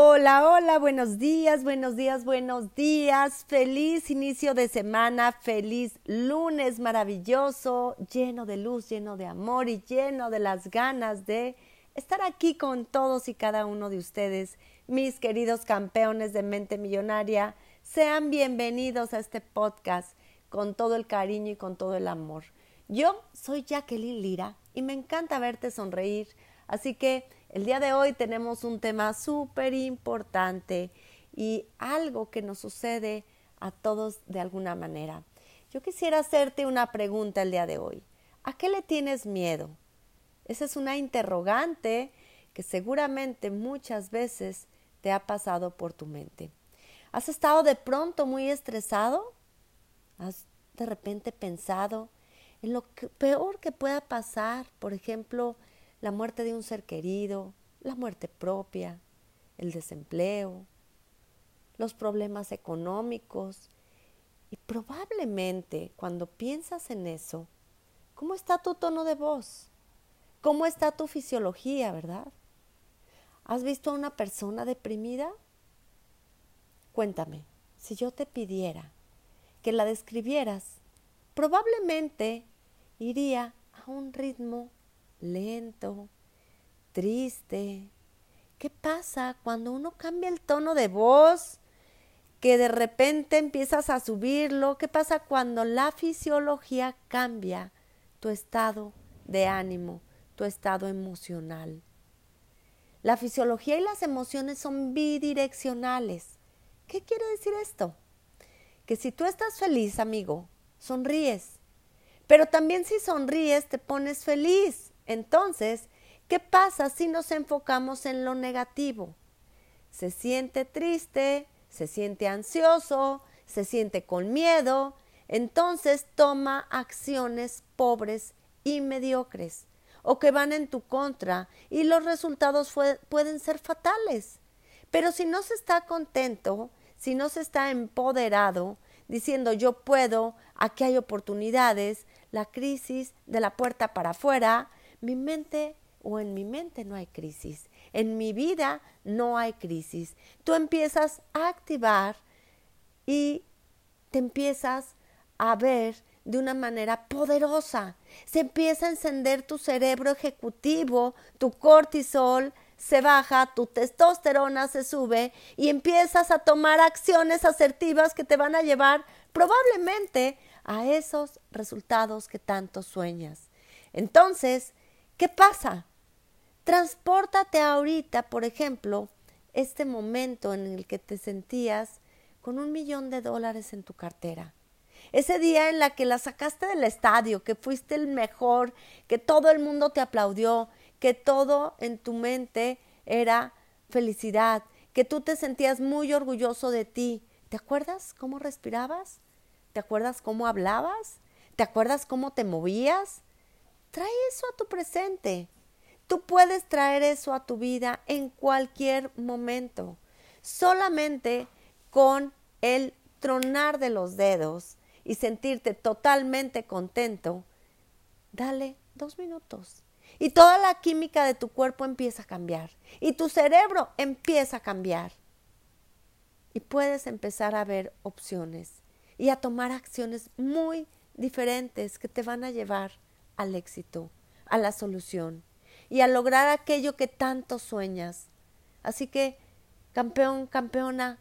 Hola, hola, buenos días, buenos días, buenos días. Feliz inicio de semana, feliz lunes maravilloso, lleno de luz, lleno de amor y lleno de las ganas de estar aquí con todos y cada uno de ustedes, mis queridos campeones de mente millonaria. Sean bienvenidos a este podcast con todo el cariño y con todo el amor. Yo soy Jacqueline Lira y me encanta verte sonreír, así que el día de hoy tenemos un tema súper importante y algo que nos sucede a todos de alguna manera. Yo quisiera hacerte una pregunta el día de hoy. ¿A qué le tienes miedo? Esa es una interrogante que seguramente muchas veces te ha pasado por tu mente. ¿Has estado de pronto muy estresado? ¿Has de repente pensado en lo peor que pueda pasar? Por ejemplo, la muerte de un ser querido, la muerte propia, el desempleo, los problemas económicos. Y probablemente cuando piensas en eso, ¿cómo está tu tono de voz? ¿Cómo está tu fisiología, verdad? ¿Has visto a una persona deprimida? Cuéntame, si yo te pidiera que la describieras, probablemente iría a un ritmo lento, triste. ¿Qué pasa cuando uno cambia el tono de voz? Que de repente empiezas a subirlo. ¿Qué pasa cuando la fisiología cambia tu estado de ánimo, tu estado emocional? La fisiología y las emociones son bidireccionales. ¿Qué quiere decir esto? Que si tú estás feliz, amigo, sonríes. Pero también si sonríes, te pones feliz. Entonces, ¿qué pasa si nos enfocamos en lo negativo? Se siente triste, se siente ansioso, se siente con miedo, entonces toma acciones pobres y mediocres o que van en tu contra y los resultados pueden ser fatales. Pero si no se está contento, si no se está empoderado, diciendo yo puedo, aquí hay oportunidades, la crisis de la puerta para afuera, mi mente o en mi mente no hay crisis, en mi vida no hay crisis. Tú empiezas a activar y te empiezas a ver de una manera poderosa. Se empieza a encender tu cerebro ejecutivo, tu cortisol se baja, tu testosterona se sube y empiezas a tomar acciones asertivas que te van a llevar probablemente a esos resultados que tanto sueñas. Entonces, ¿Qué pasa? Transpórtate ahorita, por ejemplo, este momento en el que te sentías con un millón de dólares en tu cartera. Ese día en la que la sacaste del estadio, que fuiste el mejor, que todo el mundo te aplaudió, que todo en tu mente era felicidad, que tú te sentías muy orgulloso de ti. ¿Te acuerdas cómo respirabas? ¿Te acuerdas cómo hablabas? ¿Te acuerdas cómo te movías? Trae eso a tu presente. Tú puedes traer eso a tu vida en cualquier momento. Solamente con el tronar de los dedos y sentirte totalmente contento, dale dos minutos. Y toda la química de tu cuerpo empieza a cambiar. Y tu cerebro empieza a cambiar. Y puedes empezar a ver opciones y a tomar acciones muy diferentes que te van a llevar al éxito, a la solución y a lograr aquello que tanto sueñas. Así que, campeón, campeona,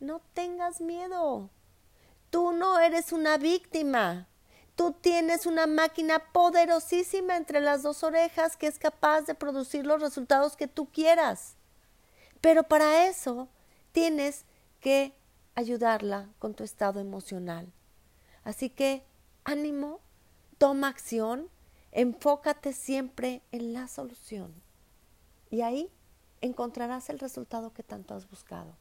no tengas miedo. Tú no eres una víctima. Tú tienes una máquina poderosísima entre las dos orejas que es capaz de producir los resultados que tú quieras. Pero para eso tienes que ayudarla con tu estado emocional. Así que ánimo, toma acción Enfócate siempre en la solución y ahí encontrarás el resultado que tanto has buscado.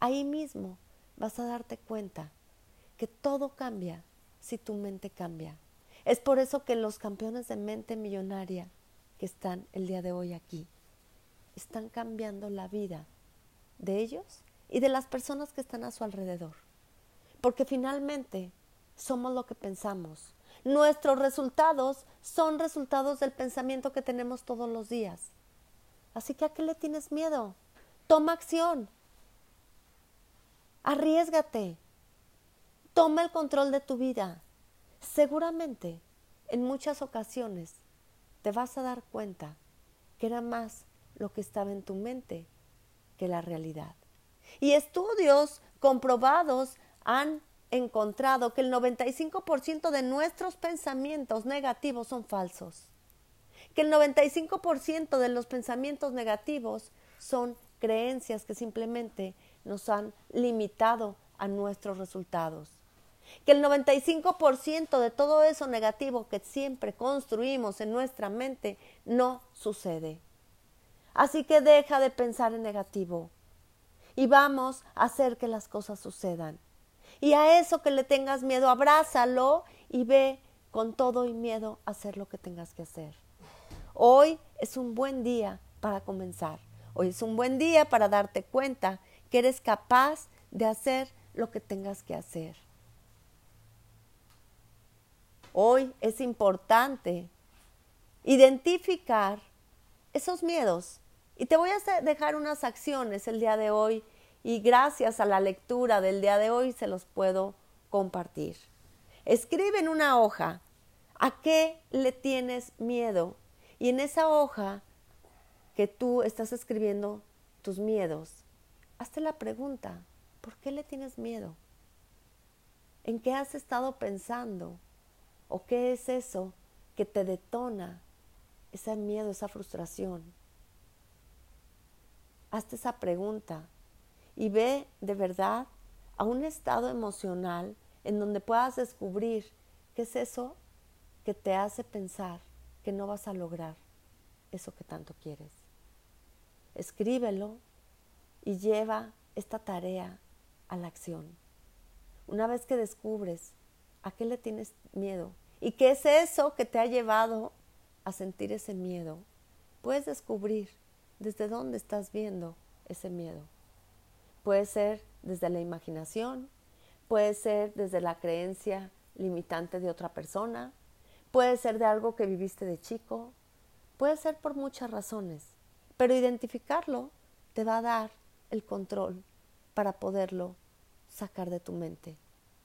Ahí mismo vas a darte cuenta que todo cambia si tu mente cambia. Es por eso que los campeones de mente millonaria que están el día de hoy aquí están cambiando la vida de ellos y de las personas que están a su alrededor. Porque finalmente somos lo que pensamos, Nuestros resultados son resultados del pensamiento que tenemos todos los días. Así que ¿a qué le tienes miedo? Toma acción. Arriesgate. Toma el control de tu vida. Seguramente, en muchas ocasiones, te vas a dar cuenta que era más lo que estaba en tu mente que la realidad. Y estudios comprobados han encontrado que el 95% de nuestros pensamientos negativos son falsos. Que el 95% de los pensamientos negativos son creencias que simplemente nos han limitado a nuestros resultados. Que el 95% de todo eso negativo que siempre construimos en nuestra mente no sucede. Así que deja de pensar en negativo y vamos a hacer que las cosas sucedan. Y a eso que le tengas miedo, abrázalo y ve con todo y miedo a hacer lo que tengas que hacer. Hoy es un buen día para comenzar. Hoy es un buen día para darte cuenta que eres capaz de hacer lo que tengas que hacer. Hoy es importante identificar esos miedos. Y te voy a dejar unas acciones el día de hoy y gracias a la lectura del día de hoy se los puedo compartir. Escribe en una hoja a qué le tienes miedo y en esa hoja que tú estás escribiendo tus miedos, hazte la pregunta, ¿por qué le tienes miedo? ¿En qué has estado pensando? ¿O qué es eso que te detona ese miedo, esa frustración? Hazte esa pregunta y ve de verdad a un estado emocional en donde puedas descubrir qué es eso que te hace pensar que no vas a lograr eso que tanto quieres. Escríbelo y lleva esta tarea a la acción. Una vez que descubres a qué le tienes miedo y qué es eso que te ha llevado a sentir ese miedo, puedes descubrir desde dónde estás viendo ese miedo. Puede ser desde la imaginación, puede ser desde la creencia limitante de otra persona, puede ser de algo que viviste de chico, puede ser por muchas razones, pero identificarlo te va a dar el control para poderlo sacar de tu mente,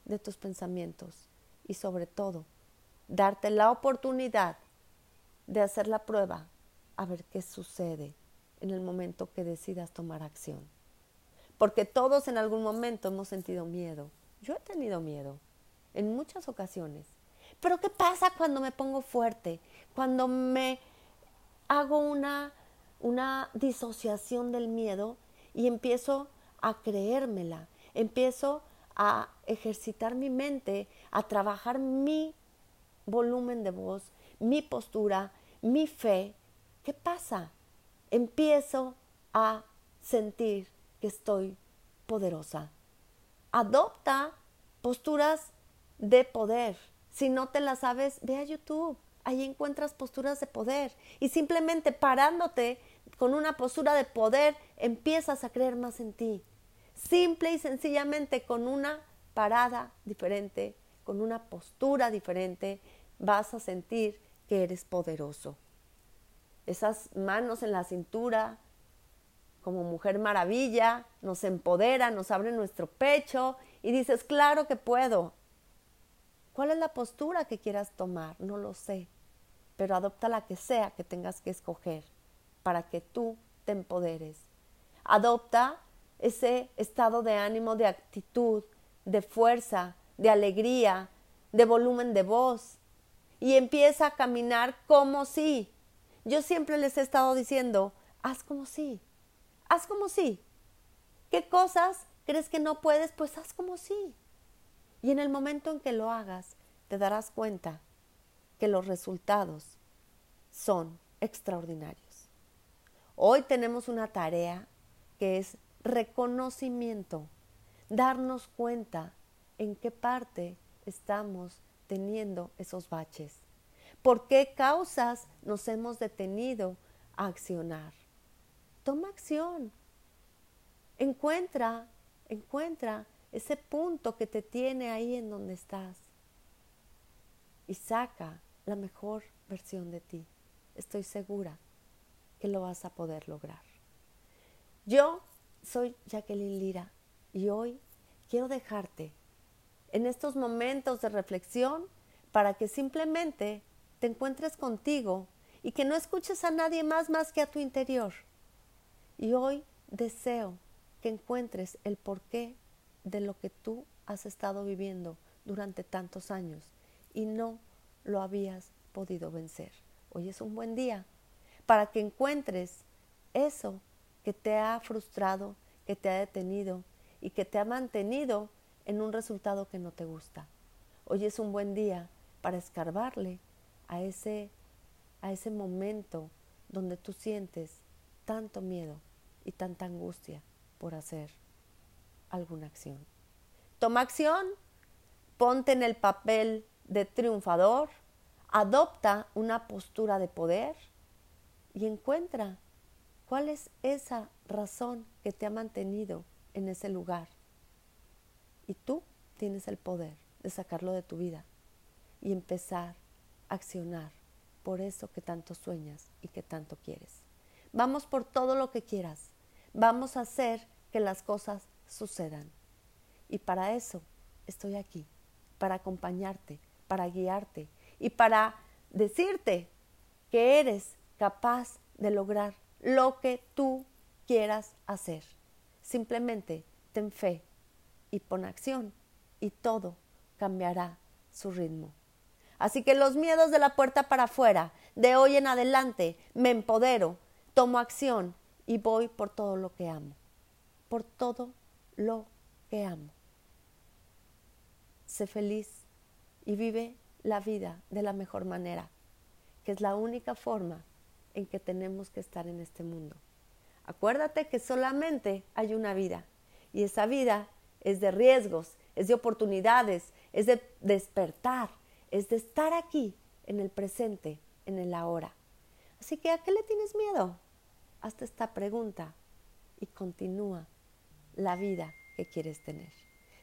de tus pensamientos y sobre todo darte la oportunidad de hacer la prueba a ver qué sucede en el momento que decidas tomar acción porque todos en algún momento hemos sentido miedo. Yo he tenido miedo en muchas ocasiones. Pero ¿qué pasa cuando me pongo fuerte? Cuando me hago una, una disociación del miedo y empiezo a creérmela, empiezo a ejercitar mi mente, a trabajar mi volumen de voz, mi postura, mi fe. ¿Qué pasa? Empiezo a sentir que estoy poderosa. Adopta posturas de poder. Si no te las sabes, ve a YouTube. Ahí encuentras posturas de poder. Y simplemente parándote con una postura de poder, empiezas a creer más en ti. Simple y sencillamente con una parada diferente, con una postura diferente, vas a sentir que eres poderoso. Esas manos en la cintura, como mujer maravilla, nos empodera, nos abre nuestro pecho y dices, claro que puedo. ¿Cuál es la postura que quieras tomar? No lo sé, pero adopta la que sea que tengas que escoger para que tú te empoderes. Adopta ese estado de ánimo, de actitud, de fuerza, de alegría, de volumen de voz y empieza a caminar como si. Yo siempre les he estado diciendo, haz como si haz como sí. ¿Qué cosas crees que no puedes? Pues haz como sí. Y en el momento en que lo hagas, te darás cuenta que los resultados son extraordinarios. Hoy tenemos una tarea que es reconocimiento, darnos cuenta en qué parte estamos teniendo esos baches, por qué causas nos hemos detenido a accionar. Toma acción. Encuentra, encuentra ese punto que te tiene ahí en donde estás y saca la mejor versión de ti. Estoy segura que lo vas a poder lograr. Yo Soy Jacqueline Lira y hoy quiero dejarte en estos momentos de reflexión para que simplemente te encuentres contigo y que no escuches a nadie más más que a tu interior. Y hoy deseo que encuentres el porqué de lo que tú has estado viviendo durante tantos años y no lo habías podido vencer. Hoy es un buen día para que encuentres eso que te ha frustrado, que te ha detenido y que te ha mantenido en un resultado que no te gusta. Hoy es un buen día para escarbarle a ese, a ese momento donde tú sientes tanto miedo y tanta angustia por hacer alguna acción. Toma acción, ponte en el papel de triunfador, adopta una postura de poder y encuentra cuál es esa razón que te ha mantenido en ese lugar. Y tú tienes el poder de sacarlo de tu vida y empezar a accionar por eso que tanto sueñas y que tanto quieres. Vamos por todo lo que quieras. Vamos a hacer que las cosas sucedan. Y para eso estoy aquí, para acompañarte, para guiarte y para decirte que eres capaz de lograr lo que tú quieras hacer. Simplemente ten fe y pon acción y todo cambiará su ritmo. Así que los miedos de la puerta para afuera, de hoy en adelante, me empodero, tomo acción y voy por todo lo que amo. Por todo lo que amo. Sé feliz y vive la vida de la mejor manera, que es la única forma en que tenemos que estar en este mundo. Acuérdate que solamente hay una vida y esa vida es de riesgos, es de oportunidades, es de despertar, es de estar aquí en el presente, en el ahora. Así que ¿a qué le tienes miedo? Hazte esta pregunta y continúa la vida que quieres tener.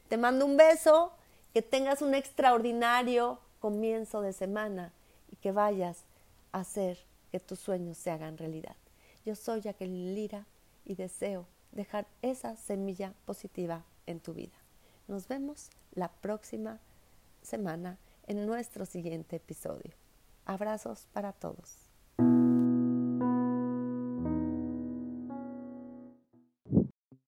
Te mando un beso, que tengas un extraordinario comienzo de semana y que vayas a hacer que tus sueños se hagan realidad. Yo soy Jacqueline Lira y deseo dejar esa semilla positiva en tu vida. Nos vemos la próxima semana en nuestro siguiente episodio. Abrazos para todos.